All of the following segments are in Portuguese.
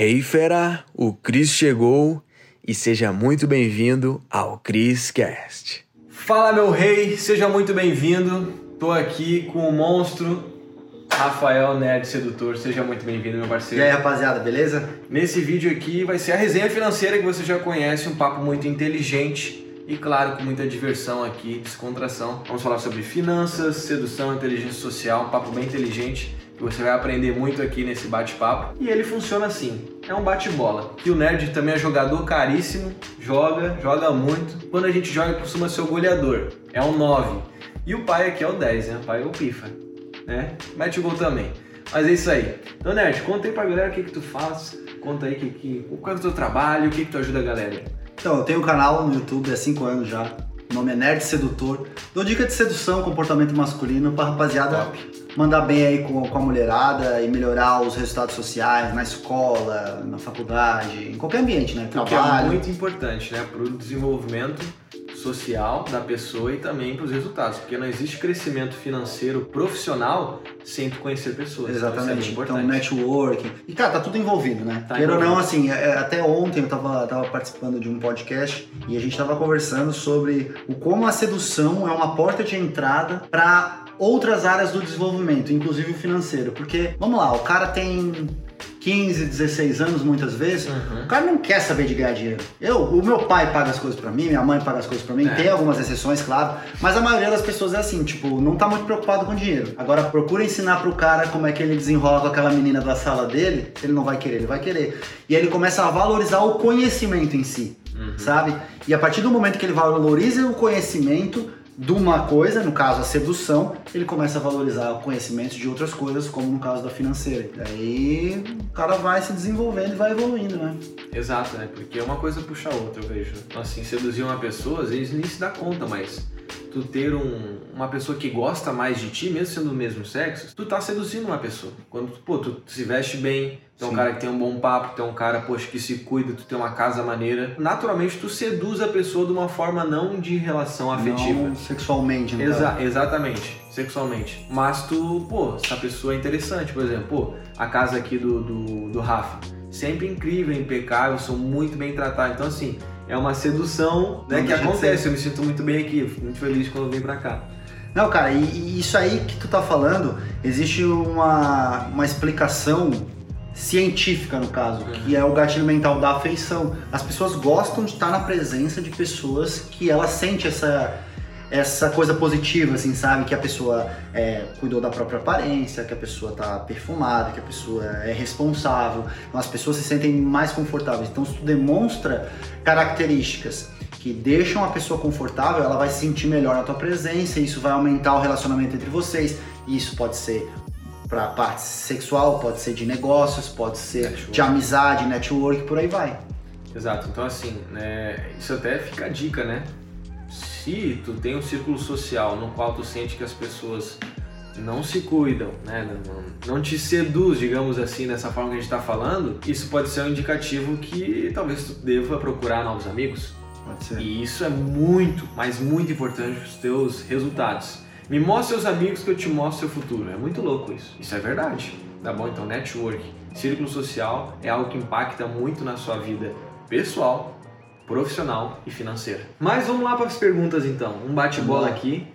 Hey fera, o Cris chegou e seja muito bem-vindo ao Cris Cast. Fala meu rei, seja muito bem-vindo. Tô aqui com o monstro Rafael Nerd Sedutor. Seja muito bem-vindo, meu parceiro. E aí, rapaziada, beleza? Nesse vídeo aqui vai ser a resenha financeira que você já conhece, um papo muito inteligente e claro, com muita diversão aqui, descontração. Vamos falar sobre finanças, sedução, inteligência social, um papo bem inteligente que você vai aprender muito aqui nesse bate-papo. E ele funciona assim: é um bate-bola. Que o nerd também é jogador caríssimo, joga, joga muito. Quando a gente joga, costuma ser o goleador, é um 9. E o pai aqui é o 10, né? O pai é o pifa, né? Mete o gol também. Mas é isso aí. Então, Nerd, conta aí pra galera o que, que tu faz, conta aí que, que, qual é o teu trabalho, o que, que tu ajuda a galera. Então, eu tenho um canal no YouTube há 5 anos já. O nome é Nerd Sedutor. Dou dica de sedução, comportamento masculino pra rapaziada Top. mandar bem aí com, com a mulherada e melhorar os resultados sociais na escola, na faculdade, em qualquer ambiente, né? O que é Trabalho. muito importante, né? Pro desenvolvimento social da pessoa e também para os resultados, porque não existe crescimento financeiro profissional sem tu conhecer pessoas. Então, isso é Exatamente. então, importante. networking. E, cara, tá tudo envolvido, né? Tá Queira ou não, assim, é, até ontem eu tava, tava participando de um podcast e a gente tava conversando sobre o como a sedução é uma porta de entrada para outras áreas do desenvolvimento, inclusive o financeiro. Porque, vamos lá, o cara tem 15, 16 anos muitas vezes, Uhum. o cara não quer saber de ganhar dinheiro. Eu, o meu pai paga as coisas pra mim, minha mãe paga as coisas pra mim, É. tem algumas exceções, claro, mas a maioria das pessoas é assim, tipo, não tá muito preocupado com dinheiro. Agora, procura ensinar pro cara como é que ele desenrola com aquela menina da sala dele, ele não vai querer, ele vai querer. E aí ele começa a valorizar o conhecimento em si, Uhum. sabe? E a partir do momento que ele valoriza o conhecimento de uma coisa, no caso a sedução, ele começa a valorizar o conhecimento de outras coisas, como no caso da financeira. Daí o cara vai se desenvolvendo e vai evoluindo, né? Exato, né? Porque uma coisa puxa a outra, eu vejo. Assim, seduzir uma pessoa, às vezes nem se dá conta, mas tu ter um- uma pessoa que gosta mais de ti, mesmo sendo do mesmo sexo, tu tá seduzindo uma pessoa. Quando, pô, tu se veste bem, tu é um cara que tem um bom papo, tu é um cara, poxa, que se cuida, tu tem uma casa maneira, naturalmente tu seduz a pessoa de uma forma não de relação afetiva. Não sexualmente, no Exa exatamente, sexualmente. Mas tu, pô, essa pessoa é interessante, por exemplo, pô, a casa aqui do, do, do Rafa, sempre incrível, impecável, sou muito bem tratado. Então, assim, é uma sedução né, que acontece. Eu me sinto muito bem aqui, fico muito feliz quando eu venho pra cá. Não, cara, e, e isso aí que tu tá falando, existe uma, uma explicação científica no caso, Uhum. que é o gatilho mental da afeição. As pessoas gostam de estar na presença de pessoas que ela sente essa essa coisa positiva, assim, sabe? Que a pessoa é, cuidou da própria aparência, que a pessoa tá perfumada, que a pessoa é responsável. Então as pessoas se sentem mais confortáveis. Então se tu demonstra características que deixam a pessoa confortável, ela vai se sentir melhor na tua presença, e isso vai aumentar o relacionamento entre vocês. E isso pode ser para parte sexual, pode ser de negócios, pode ser Network. de amizade, network, por aí vai. Exato, então assim, né, isso até fica a dica, né? Se tu tem um círculo social no qual tu sente que as pessoas não se cuidam, né? Não, não- te seduz, digamos assim, dessa forma que a gente tá falando, isso pode ser um indicativo que talvez tu deva procurar novos amigos. Pode ser. E isso é muito, mas muito importante para os teus resultados. Me mostre seus amigos que eu te mostro seu futuro. É muito louco isso. Isso é verdade. Tá bom? Então, network, círculo social é algo que impacta muito na sua vida pessoal, profissional e financeira. Mas vamos lá para as perguntas então. Um bate-bola aqui.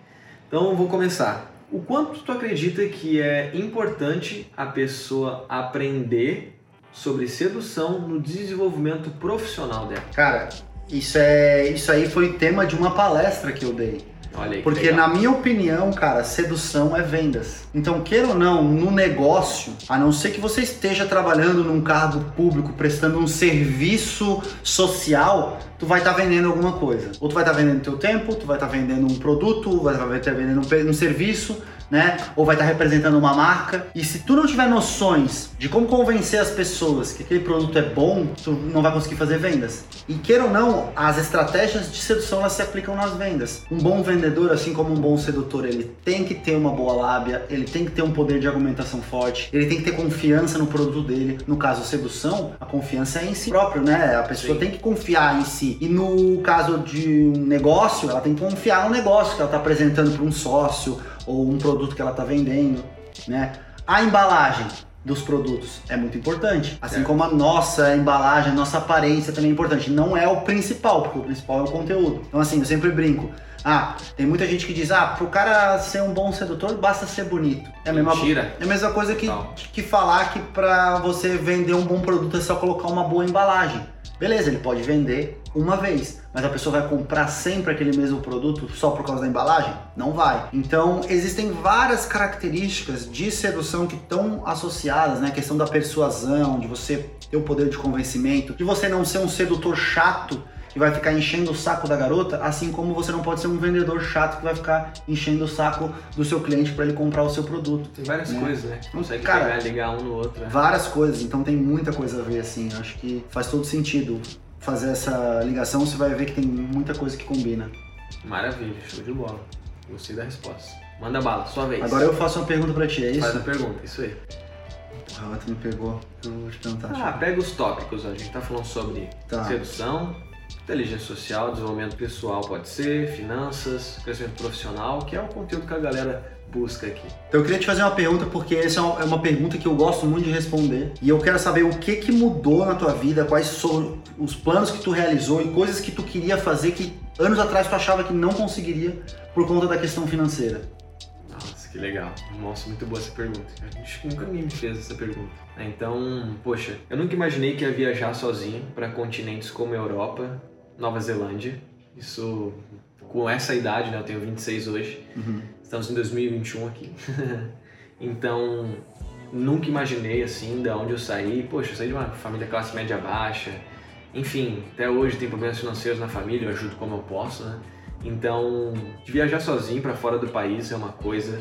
Então, eu vou começar. O quanto tu acredita que é importante a pessoa aprender sobre sedução no desenvolvimento profissional dela? Cara, isso é isso aí foi tema de uma palestra que eu dei. Olha aí. que Porque legal. na minha opinião, cara, sedução é vendas. Então, queira ou não, no negócio, a não ser que você esteja trabalhando num cargo público, prestando um serviço social, tu vai estar vendendo alguma coisa. Ou tu vai estar vendendo teu tempo, tu vai estar vendendo um produto, vai estar vendendo um, um serviço, né? Ou vai estar representando uma marca. E se tu não tiver noções de como convencer as pessoas que aquele produto é bom, tu não vai conseguir fazer vendas. E queira ou não, as estratégias de sedução elas se aplicam nas vendas. Um bom vendedor, assim como um bom sedutor, ele tem que ter uma boa lábia, ele tem que ter um poder de argumentação forte, ele tem que ter confiança no produto dele. No caso sedução, a confiança é em si próprio, né? A pessoa Sim. tem que confiar em si. E no caso de um negócio, ela tem que confiar no negócio que ela está apresentando para um sócio ou um produto que ela está vendendo, né? A embalagem. dos produtos é muito importante. Assim Certo. como a nossa embalagem, a nossa aparência também é importante. Não é o principal, porque o principal é o conteúdo. Então, assim, eu sempre brinco. Ah, tem muita gente que diz, ah, pro cara ser um bom sedutor, basta ser bonito. É a mesma, Mentira. é a mesma coisa que, Não. que falar que pra você vender um bom produto é só colocar uma boa embalagem. Beleza, ele pode vender uma vez, mas a pessoa vai comprar sempre aquele mesmo produto só por causa da embalagem? Não vai. Então, existem várias características de sedução que estão associadas, né? A questão da persuasão, de você ter o poder de convencimento, de você não ser um sedutor chato que vai ficar enchendo o saco da garota, assim como você não pode ser um vendedor chato que vai ficar enchendo o saco do seu cliente para ele comprar o seu produto. Tem várias Né? coisas, né? Consegue Cara, pegar ligar um no outro. né? Várias coisas, então tem muita coisa a ver assim. Eu Acho que faz todo sentido fazer essa ligação, você vai ver que tem muita coisa que combina. Maravilha, show de bola. Gostei da resposta. Manda bala, sua vez. Agora eu faço uma pergunta pra ti, é isso? Faz a pergunta, isso aí. Porra, tu me pegou. Eu vou te perguntar. Ah, pega os tópicos, ó. a gente tá falando sobre Tá. sedução, inteligência social, desenvolvimento pessoal pode ser, finanças, crescimento profissional, que é o conteúdo que a galera busca aqui. Então eu queria te fazer uma pergunta, porque essa é uma- é uma pergunta que eu gosto muito de responder. E eu quero saber o que que mudou na tua vida, quais são os planos que tu realizou e coisas que tu queria fazer que anos atrás tu achava que não conseguiria por conta da questão financeira. Nossa, que legal. Nossa, muito boa essa pergunta. A gente nunca me fez essa pergunta. Então, poxa, eu nunca imaginei que ia viajar sozinho para continentes como Europa, Nova Zelândia. Isso, com essa idade, né? Eu tenho 26 hoje. Uhum. Estamos em 2021 aqui. então, nunca imaginei assim, da onde eu saí. Poxa, eu saí de uma família classe média baixa. Enfim, até hoje tem problemas financeiros na família, eu ajudo como eu posso, né? Então, viajar sozinho para fora do país é uma coisa.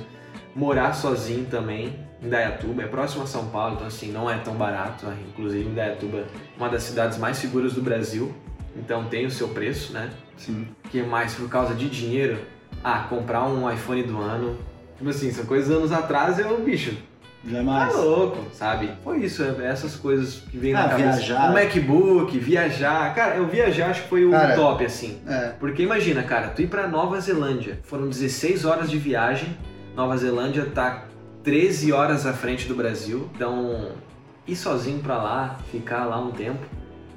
Morar sozinho também em Dayatuba, é próximo a São Paulo, então assim, não é tão barato. né? Inclusive, Dayatuba é uma das cidades mais seguras do Brasil, então tem o seu preço, né? Sim. que mais por causa de dinheiro? Ah, comprar um iPhone do ano. Tipo assim, são coisas anos atrás eu, bicho, tá Jamais. louco, sabe? Foi isso, é essas coisas que vem Ah, na cabeça. viajar. Um MacBook, viajar. Cara, eu viajar acho que foi o Cara, top, assim. É. Porque imagina, cara, tu ir pra Nova Zelândia, foram 16 horas de viagem, Nova Zelândia tá 13 horas à frente do Brasil, então ir sozinho pra lá, ficar lá um tempo,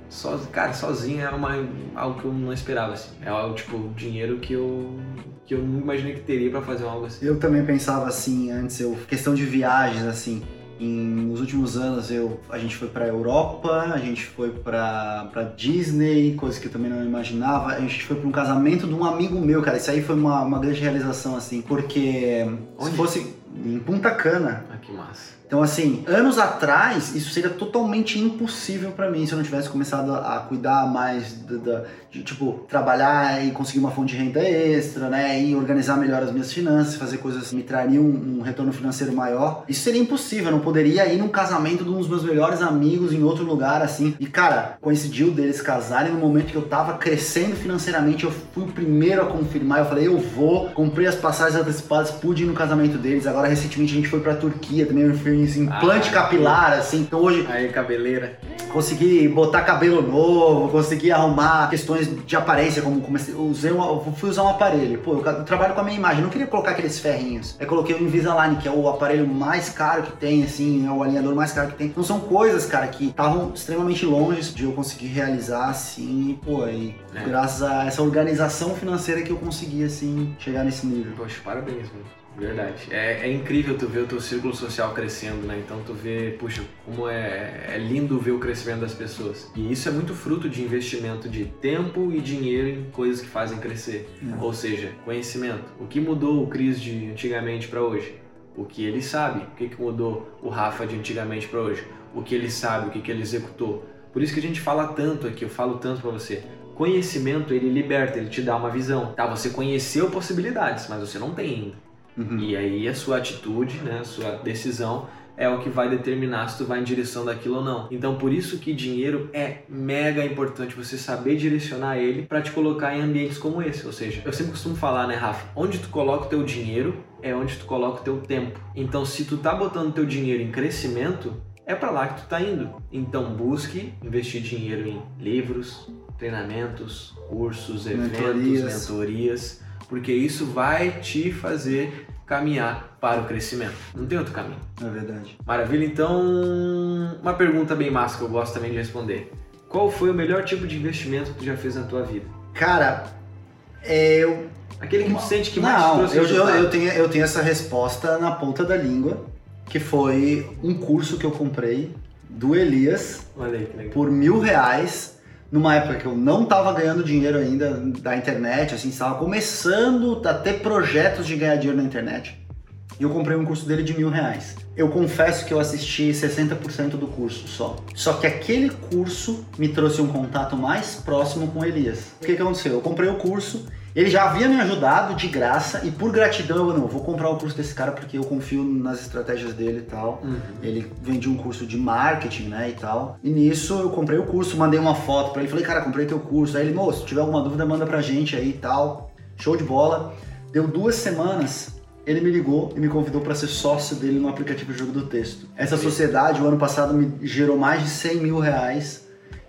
so, cara, sozinho é uma, algo que eu não esperava, assim. É algo, tipo, dinheiro que eu, que eu não imaginei que teria pra fazer algo assim. Eu também pensava assim antes, eu questão de viagens assim. Em, nos últimos anos eu, a gente foi pra Europa, a gente foi pra, pra Disney, coisa que eu também não imaginava. A gente foi pra um casamento de um amigo meu, cara. Isso aí foi uma, uma grande realização, assim, porque Onde? se fosse em Punta Cana. Ah, que massa. Então, assim, anos atrás, isso seria totalmente impossível pra mim se eu não tivesse começado a, a cuidar mais da, da- de, tipo, trabalhar e conseguir uma fonte de renda extra, né? E organizar melhor as minhas finanças, fazer coisas que me trariam um, um retorno financeiro maior. Isso seria impossível, eu não poderia ir num casamento de um dos meus melhores amigos em outro lugar, assim. E, cara, coincidiu deles casarem no momento que eu tava crescendo financeiramente, eu fui o primeiro a confirmar, eu falei, eu vou, comprei as passagens antecipadas, pude ir no casamento deles. Agora, recentemente, a gente foi pra Turquia também, eu fiz implante Ah, capilar, assim. Então, hoje, Aí, cabeleira. consegui botar cabelo novo, consegui arrumar questões de aparência, como comecei, usei um, eu fui usar um aparelho. Pô, eu, trabalho com a minha imagem, não queria colocar aqueles ferrinhos. Aí coloquei o Invisalign, que é o aparelho mais caro que tem, assim, é o alinhador mais caro que tem. Então são coisas, cara, que estavam extremamente longe de eu conseguir realizar, assim, e, pô, e É. graças a essa organização financeira que eu consegui, assim, chegar nesse nível. Poxa, parabéns, mano. Verdade. É, é incrível tu ver o teu círculo social crescendo, né? Então tu vê, puxa, como é, é lindo ver o crescimento das pessoas. E isso é muito fruto de investimento de tempo e dinheiro em coisas que fazem crescer. É. Ou seja, conhecimento. O que mudou o Cris de antigamente para hoje? O que ele sabe. O que, que mudou o Rafa de antigamente para hoje? O que ele sabe, o que, que ele executou. Por isso que a gente fala tanto aqui, eu falo tanto para você. Conhecimento, ele liberta, ele te dá uma visão. Tá, você conheceu possibilidades, mas você não tem ainda. Uhum. E aí a sua atitude, né, a sua decisão é o que vai determinar se tu vai em direção daquilo ou não. Então por isso que dinheiro é mega importante você saber direcionar ele para te colocar em ambientes como esse. Ou seja, eu sempre costumo falar, né, Rafa, onde tu coloca o teu dinheiro é onde tu coloca o teu tempo. Então se tu tá botando teu dinheiro em crescimento, é para lá que tu tá indo. Então busque investir dinheiro em livros, treinamentos, cursos, eventos, Mentorias. mentorias, porque isso vai te fazer caminhar para o crescimento. Não tem outro caminho. É verdade. Maravilha, então uma pergunta bem massa que eu gosto também de responder. Qual foi o melhor tipo de investimento que tu já fez na tua vida? Cara, é, eu. Aquele que tu sente que mais Não, eu, eu, eu, tenho, eu tenho essa resposta na ponta da língua, que foi um curso que eu comprei do Elias Olha aí que legal. por mil reais, numa época que eu não estava ganhando dinheiro ainda da internet, assim, estava começando a ter projetos de ganhar dinheiro na internet. E eu comprei um curso dele de mil reais. Eu confesso que eu assisti 60% do curso só. Só que aquele curso me trouxe um contato mais próximo com Elias. O que, que aconteceu? Eu comprei o curso, ele já havia me ajudado de graça e por gratidão eu não, vou comprar o curso desse cara porque eu confio nas estratégias dele e tal. Uhum. Ele vendia um curso de marketing, né, e tal. E nisso eu comprei o curso, mandei uma foto pra ele, falei, cara, comprei teu curso. Aí ele, moço, se tiver alguma dúvida, manda pra gente aí e tal. Show de bola. Deu duas semanas, ele me ligou e me convidou para ser sócio dele no aplicativo Jogo do Texto. Essa sociedade, o ano passado, me gerou mais de 100 mil reais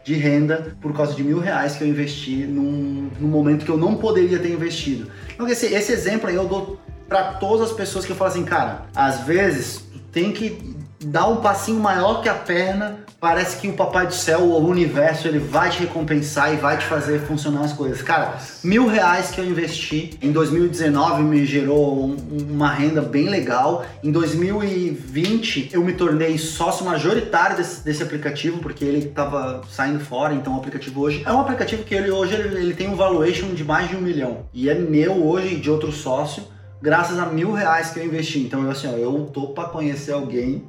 de renda por causa de mil reais que eu investi num, num momento que eu não poderia ter investido. Então, esse, esse exemplo aí eu dou para todas as pessoas que falo assim, cara, às vezes tu tem que dar um passinho maior que a perna. Parece que o papai do céu ou o universo ele vai te recompensar e vai te fazer funcionar as coisas. Cara, mil reais que eu investi em 2019 me gerou um- uma renda bem legal. Em 2020 eu me tornei sócio majoritário desse, desse aplicativo porque ele estava saindo fora. Então o aplicativo hoje é um aplicativo que ele hoje ele, ele tem um valuation de mais de um milhão e é meu hoje de outro sócio graças a mil reais que eu investi. Então eu assim, ó, eu tô para conhecer alguém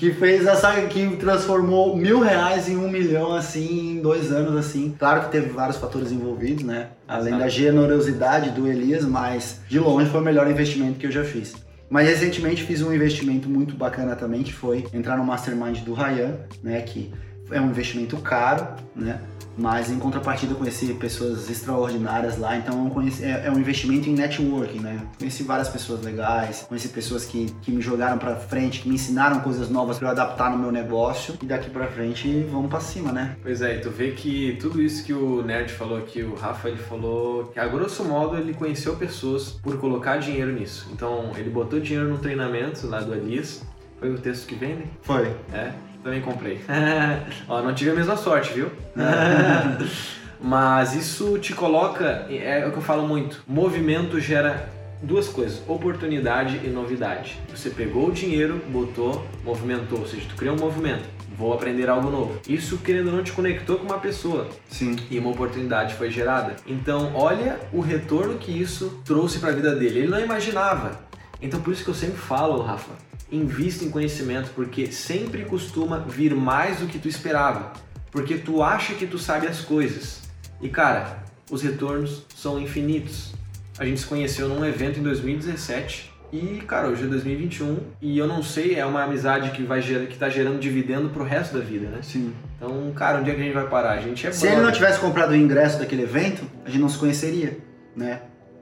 que fez essa que transformou mil reais em um milhão assim em dois anos assim. Claro que teve vários fatores envolvidos né? Além da generosidade do Elias mas de longe foi o melhor investimento que eu já fiz. Mas recentemente fiz um investimento muito bacana também que foi entrar no mastermind do Ryan né? Que é um investimento caro né mas em contrapartida eu conheci pessoas extraordinárias lá, então conheci, é, é um investimento em networking, né? Conheci várias pessoas legais, conheci pessoas que, que me jogaram pra frente, que me ensinaram coisas novas para eu adaptar no meu negócio e daqui pra frente vamos pra cima, né? Pois é, e tu vê que tudo isso que o Nerd falou aqui, o Rafa, ele falou que a grosso modo ele conheceu pessoas por colocar dinheiro nisso. Então ele botou dinheiro no treinamento lá do Elias. Foi o texto que vende? Foi. É, também comprei. Ó, não tive a mesma sorte, viu? Mas isso te coloca, é o que eu falo muito, movimento gera duas coisas, oportunidade e novidade. Você pegou o dinheiro, botou, movimentou, ou seja, tu criou um movimento, vou aprender algo novo. Isso, querendo ou não, te conectou com uma pessoa Sim. e uma oportunidade foi gerada. Então, olha o retorno que isso trouxe para a vida dele. Ele não imaginava. Então, por isso que eu sempre falo, Rafa, invista em conhecimento, porque sempre costuma vir mais do que tu esperava. Porque tu acha que tu sabe as coisas. E cara, os retornos são infinitos. A gente se conheceu num evento em 2017 e, cara, hoje é 2021 e eu não sei, é uma amizade que vai que tá gerando dividendo pro resto da vida, né? Sim. Então, cara, onde é que a gente vai parar? A gente é Se ele brother. não tivesse comprado o ingresso daquele evento, a gente não se conheceria, né?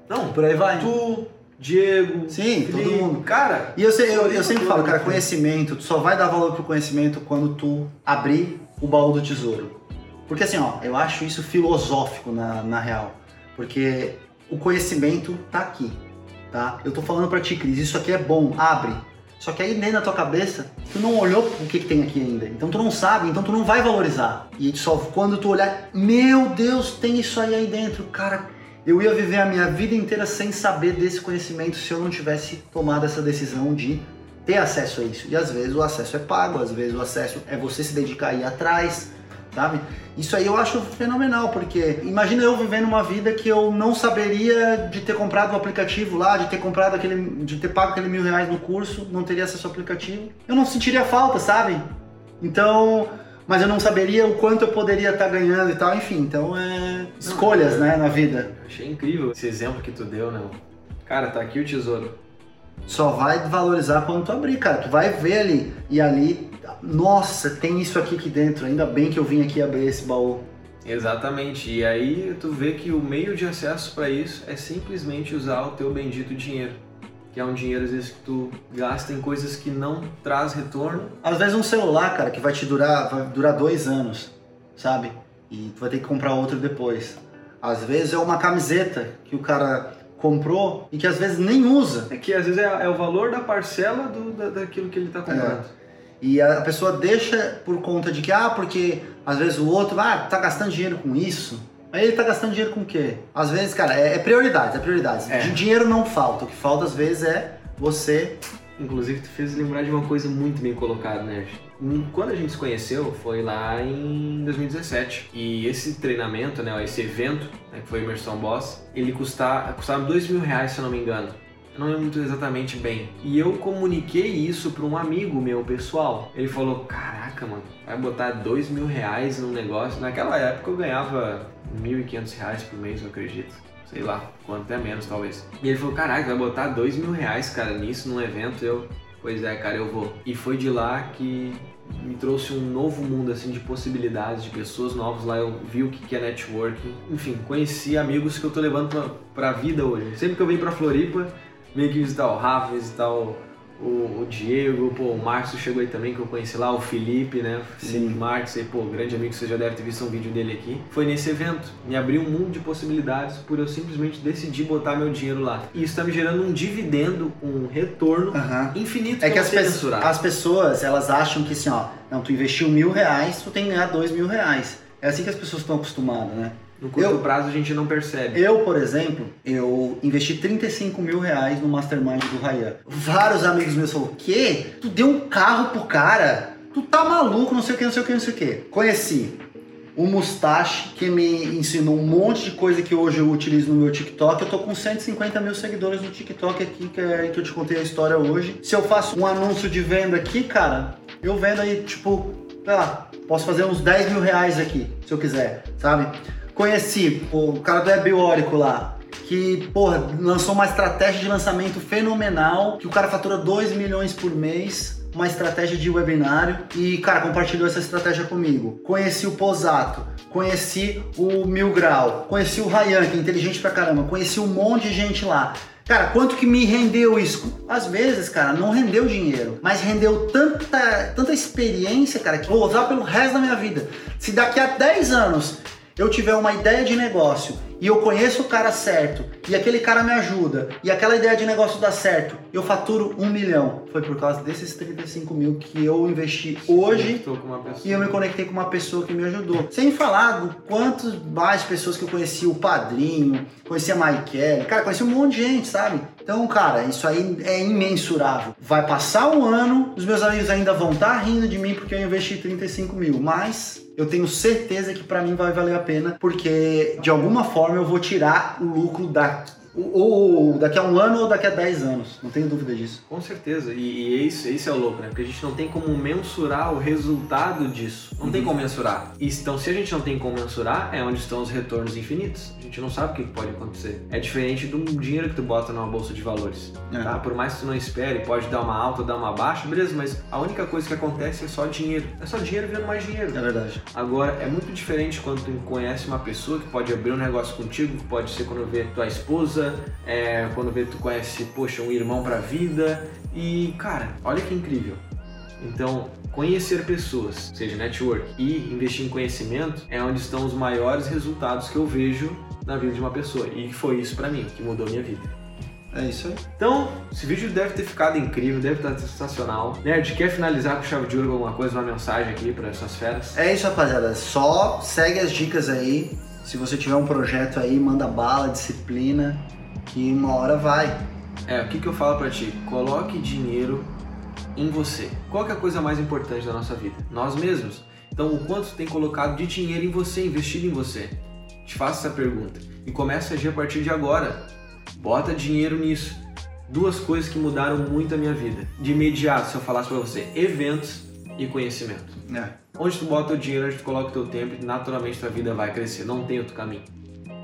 Não, Por aí vai. tu, Diego, Sim, todo mundo. Cara, E eu, sei- eu, eu sempre falo, cara, conhecimento, tu só vai dar valor pro conhecimento quando tu abrir o baú do tesouro. Porque assim, ó, eu acho isso filosófico na, na real. Porque o conhecimento tá aqui, tá? Eu tô falando pra ti, Cris, isso aqui é bom, abre. Só que aí dentro da tua cabeça, tu não olhou o que, que tem aqui ainda. Então tu não sabe, então tu não vai valorizar. E só quando tu olhar, meu Deus, tem isso aí aí dentro. Cara, eu ia viver a minha vida inteira sem saber desse conhecimento se eu não tivesse tomado essa decisão de ter acesso a isso. E às vezes o acesso é pago, às vezes o acesso é você se dedicar a ir atrás, sabe? Isso aí eu acho fenomenal, porque imagina eu vivendo uma vida que eu não saberia de ter comprado o aplicativo lá, de ter comprado aquele. de ter pago aquele mil reais no curso, não teria acesso ao aplicativo. Eu não sentiria falta, sabe? Então. Mas eu não saberia o quanto eu poderia estar ganhando e tal, enfim, então é. escolhas, né, na vida. achei incrível esse exemplo que tu deu, né? Cara, tá aqui o tesouro. Só vai valorizar quando tu abrir, cara. Tu vai ver ali. E ali, nossa, tem isso aqui aqui dentro. Ainda bem que eu vim aqui abrir esse baú. Exatamente. E aí tu vê que o meio de acesso para isso é simplesmente usar o teu bendito dinheiro. Que é um dinheiro, às vezes, que tu gasta em coisas que não traz retorno. Às vezes um celular, cara, que vai te durar, vai durar dois anos, sabe? E tu vai ter que comprar outro depois. Às vezes é uma camiseta que o cara comprou e que às vezes nem usa. É que às vezes é, é o valor da parcela do, da, daquilo que ele está comprando. E a pessoa deixa por conta de que, ah, porque às vezes o outro, ah, tá gastando dinheiro com isso. Aí ele tá gastando dinheiro com o quê? Às vezes, cara, é, é prioridades, é prioridades. É. Dinheiro não falta. O que falta às vezes é você. Inclusive, tu fez lembrar de uma coisa muito bem colocada, né? Quando a gente se conheceu, foi lá em 2017. E esse treinamento, né, esse evento, né, que foi a Imersão Boss, ele custava, custava dois mil reais, se eu não me engano. Não lembro muito exatamente bem. E eu comuniquei isso para um amigo meu pessoal. Ele falou: Caraca, mano, vai botar dois mil reais num negócio. Naquela época eu ganhava 1.500 reais por mês, eu acredito. Sei lá, quanto até menos talvez. E ele falou: Caraca, vai botar dois mil reais, cara, nisso, num evento. Eu, pois é, cara, eu vou. E foi de lá que me trouxe um novo mundo assim de possibilidades, de pessoas novas lá. Eu vi o que é networking. Enfim, conheci amigos que eu tô levando pra, pra vida hoje. Sempre que eu venho pra Floripa, meio que visitar o Rafa, visitar o, o, o Diego, pô, o Márcio chegou aí também, que eu conheci lá, o Felipe, né? Felipe Marques, aí, pô, grande amigo, você já deve ter visto um vídeo dele aqui. Foi nesse evento, me abriu um mundo de possibilidades por eu simplesmente decidir botar meu dinheiro lá. E isso tá me gerando um dividendo, um retorno Aham. infinito É que as, pe- mensurar. as pessoas, elas acham que assim, ó, não, tu investiu mil reais, tu tem que ganhar dois mil reais. É assim que as pessoas estão acostumadas, né? No curto eu- prazo a gente não percebe. Eu, por exemplo, eu investi 35 mil reais no Mastermind do Ryan. Vários amigos meus falaram, o quê? Tu deu um carro pro cara? Tu tá maluco, não sei o que, não sei o que, não sei o que. Conheci o Mustache, que me ensinou um monte de coisa que hoje eu utilizo no meu TikTok. Eu tô com 150 mil seguidores no TikTok aqui, que, é, que eu te contei a história hoje. Se eu faço um anúncio de venda aqui, cara, eu vendo aí, tipo, sei lá, posso fazer uns 10 mil reais aqui, se eu quiser, sabe? Conheci o cara do Ebiórico lá, que, porra, lançou uma estratégia de lançamento fenomenal, que o cara fatura 2 milhões por mês, uma estratégia de webinário, e, cara, compartilhou essa estratégia comigo. Conheci o Posato, conheci o Mil Grau, conheci o Ryan, que é inteligente pra caramba, conheci um monte de gente lá. Cara, quanto que me rendeu isso? Às vezes, cara, não rendeu dinheiro, mas rendeu tanta, tanta experiência, cara, que vou usar pelo resto da minha vida. Se daqui a 10 anos eu tiver uma ideia de negócio e eu conheço o cara certo e aquele cara me ajuda e aquela ideia de negócio dá certo, eu faturo um milhão. Foi por causa desses 35 mil que eu investi hoje e eu me conectei com uma pessoa que me ajudou. Sem falar do quantos mais pessoas que eu conheci, o Padrinho, conheci a Maikele, cara, conheci um monte de gente, sabe? Então, cara, isso aí é imensurável. Vai passar um ano, os meus amigos ainda vão estar rindo de mim porque eu investi 35 mil, mas eu tenho certeza que pra mim vai valer a pena, porque de alguma forma eu vou tirar o lucro daqui. Ou, daqui a um ano ou daqui a 10 anos, não tenho dúvida disso. Com certeza, e, e esse, esse é o louco, né? Porque a gente não tem como mensurar o resultado disso. Não tem como mensurar. E, então, se a gente não tem como mensurar, é onde estão os retornos infinitos. A gente não sabe o que pode acontecer. É diferente do dinheiro que tu bota numa bolsa de valores. É. Tá? Por mais que tu não espere, pode dar uma alta, dar uma baixa, beleza, mas a única coisa que acontece é só dinheiro. É só dinheiro vendo mais dinheiro. É verdade. Agora, é muito diferente quando tu conhece uma pessoa que pode abrir um negócio contigo, pode ser quando vê tua esposa, é, quando vê tu conhece, poxa, um irmão pra vida. E, cara, olha que incrível. Então, conhecer pessoas, seja network, e investir em conhecimento é onde estão os maiores resultados que eu vejo na vida de uma pessoa. E foi isso pra mim, que mudou a minha vida. É isso aí. Então, esse vídeo deve ter ficado incrível, deve estar sensacional. Nerd, quer finalizar com chave de ouro alguma coisa, uma mensagem aqui para essas feras? É isso, rapaziada. Só segue as dicas aí. Se você tiver um projeto aí, manda bala, disciplina, que uma hora vai. É, o que, que eu falo pra ti? Coloque dinheiro em você. Qual que é a coisa mais importante da nossa vida? Nós mesmos. Então, o quanto tem colocado de dinheiro em você, investido em você? Te faço essa pergunta. E começa a agir a partir de agora. Bota dinheiro nisso. Duas coisas que mudaram muito a minha vida. De imediato, se eu falasse pra você, eventos e conhecimento. É. Onde tu bota o dinheiro, onde tu coloca o teu tempo, naturalmente tua vida vai crescer. Não tem outro caminho.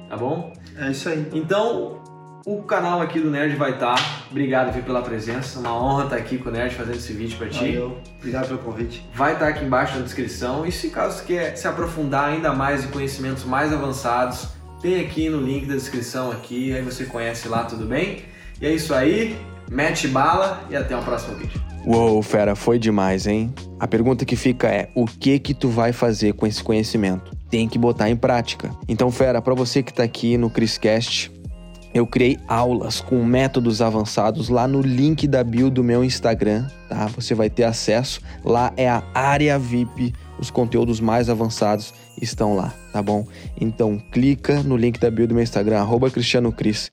Tá bom? É isso aí. Então, o canal aqui do Nerd vai estar. Obrigado Fih, pela presença. Uma honra estar aqui com o Nerd fazendo esse vídeo pra ti. Valeu. Obrigado pelo convite. Vai estar aqui embaixo na descrição. E se caso tu quer se aprofundar ainda mais em conhecimentos mais avançados, tem aqui no link da descrição aqui. Aí você conhece lá, tudo bem? E é isso aí. Mete bala e até o próximo vídeo. Uou, fera, foi demais, hein? A pergunta que fica é: o que que tu vai fazer com esse conhecimento? Tem que botar em prática. Então, fera, pra você que tá aqui no Criscast, eu criei aulas com métodos avançados lá no link da bio do meu Instagram, tá? Você vai ter acesso. Lá é a área VIP, os conteúdos mais avançados estão lá, tá bom? Então clica no link da bio do meu Instagram, arroba Cristiano Cris,